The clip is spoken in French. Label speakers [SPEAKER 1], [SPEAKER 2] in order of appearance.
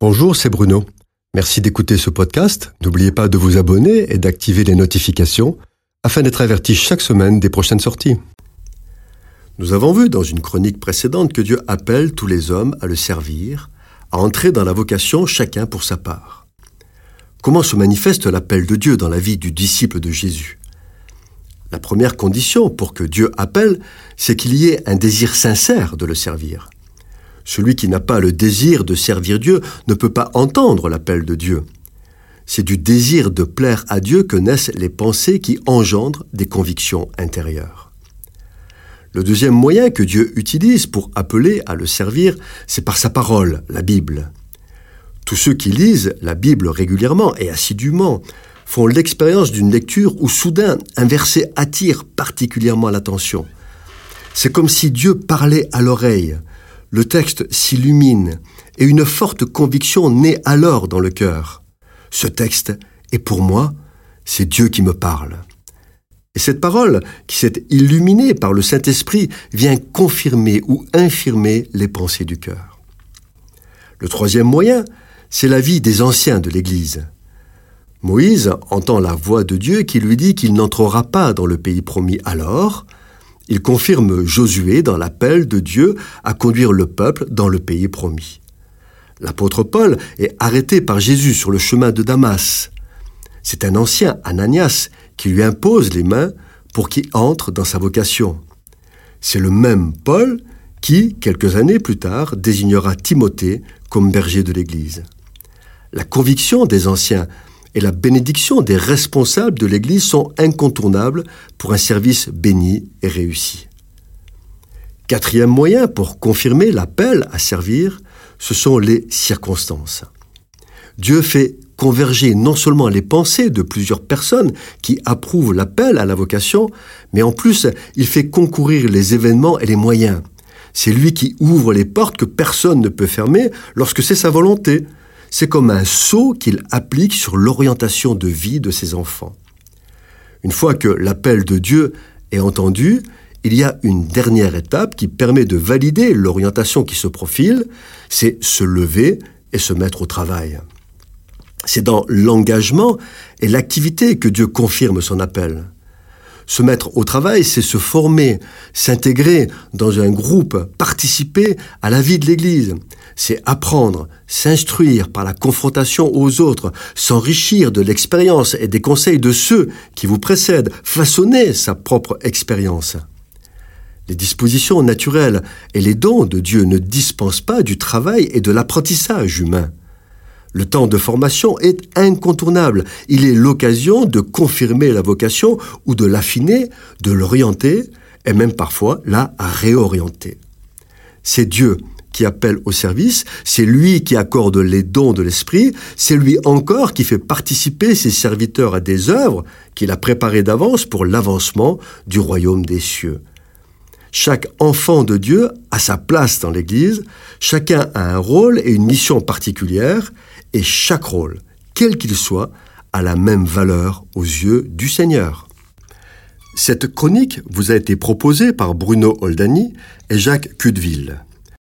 [SPEAKER 1] Bonjour, c'est Bruno. Merci d'écouter ce podcast. N'oubliez pas de vous abonner et d'activer les notifications afin d'être averti chaque semaine des prochaines sorties. Nous avons vu dans une chronique précédente que Dieu appelle tous les hommes à le servir, à entrer dans la vocation chacun pour sa part. Comment se manifeste l'appel de Dieu dans la vie du disciple de Jésus? La première condition pour que Dieu appelle, c'est qu'il y ait un désir sincère de le servir. Celui qui n'a pas le désir de servir Dieu ne peut pas entendre l'appel de Dieu. C'est du désir de plaire à Dieu que naissent les pensées qui engendrent des convictions intérieures. Le deuxième moyen que Dieu utilise pour appeler à le servir, c'est par sa parole, la Bible. Tous ceux qui lisent la Bible régulièrement et assidûment font l'expérience d'une lecture où soudain un verset attire particulièrement l'attention. C'est comme si Dieu parlait à l'oreille, le texte s'illumine et une forte conviction naît alors dans le cœur. Ce texte est pour moi, c'est Dieu qui me parle. Et cette parole, qui s'est illuminée par le Saint-Esprit, vient confirmer ou infirmer les pensées du cœur. Le troisième moyen, c'est la vie des anciens de l'Église. Moïse entend la voix de Dieu qui lui dit qu'il n'entrera pas dans le pays promis alors, il confirme Josué dans l'appel de Dieu à conduire le peuple dans le pays promis. L'apôtre Paul est arrêté par Jésus sur le chemin de Damas. C'est un ancien, Ananias, qui lui impose les mains pour qu'il entre dans sa vocation. C'est le même Paul qui, quelques années plus tard, désignera Timothée comme berger de l'Église. La conviction des anciens et la bénédiction des responsables de l'Église sont incontournables pour un service béni et réussi. Quatrième moyen pour confirmer l'appel à servir, ce sont les circonstances. Dieu fait converger non seulement les pensées de plusieurs personnes qui approuvent l'appel à la vocation, mais en plus il fait concourir les événements et les moyens. C'est lui qui ouvre les portes que personne ne peut fermer lorsque c'est sa volonté, c'est comme un sceau qu'il applique sur l'orientation de vie de ses enfants. Une fois que l'appel de Dieu est entendu, il y a une dernière étape qui permet de valider l'orientation qui se profile, c'est se lever et se mettre au travail. C'est dans l'engagement et l'activité que Dieu confirme son appel. Se mettre au travail, c'est se former, s'intégrer dans un groupe, participer à la vie de l'Église. C'est apprendre, s'instruire par la confrontation aux autres, s'enrichir de l'expérience et des conseils de ceux qui vous précèdent, façonner sa propre expérience. Les dispositions naturelles et les dons de Dieu ne dispensent pas du travail et de l'apprentissage humain. Le temps de formation est incontournable. Il est l'occasion de confirmer la vocation ou de l'affiner, de l'orienter et même parfois la réorienter. C'est Dieu qui appelle au service, c'est lui qui accorde les dons de l'esprit, c'est lui encore qui fait participer ses serviteurs à des œuvres qu'il a préparées d'avance pour l'avancement du royaume des cieux. Chaque enfant de Dieu a sa place dans l'Église, chacun a un rôle et une mission particulière, et chaque rôle, quel qu'il soit, a la même valeur aux yeux du Seigneur. Cette chronique vous a été proposée par Bruno Oldani et Jacques Cudeville.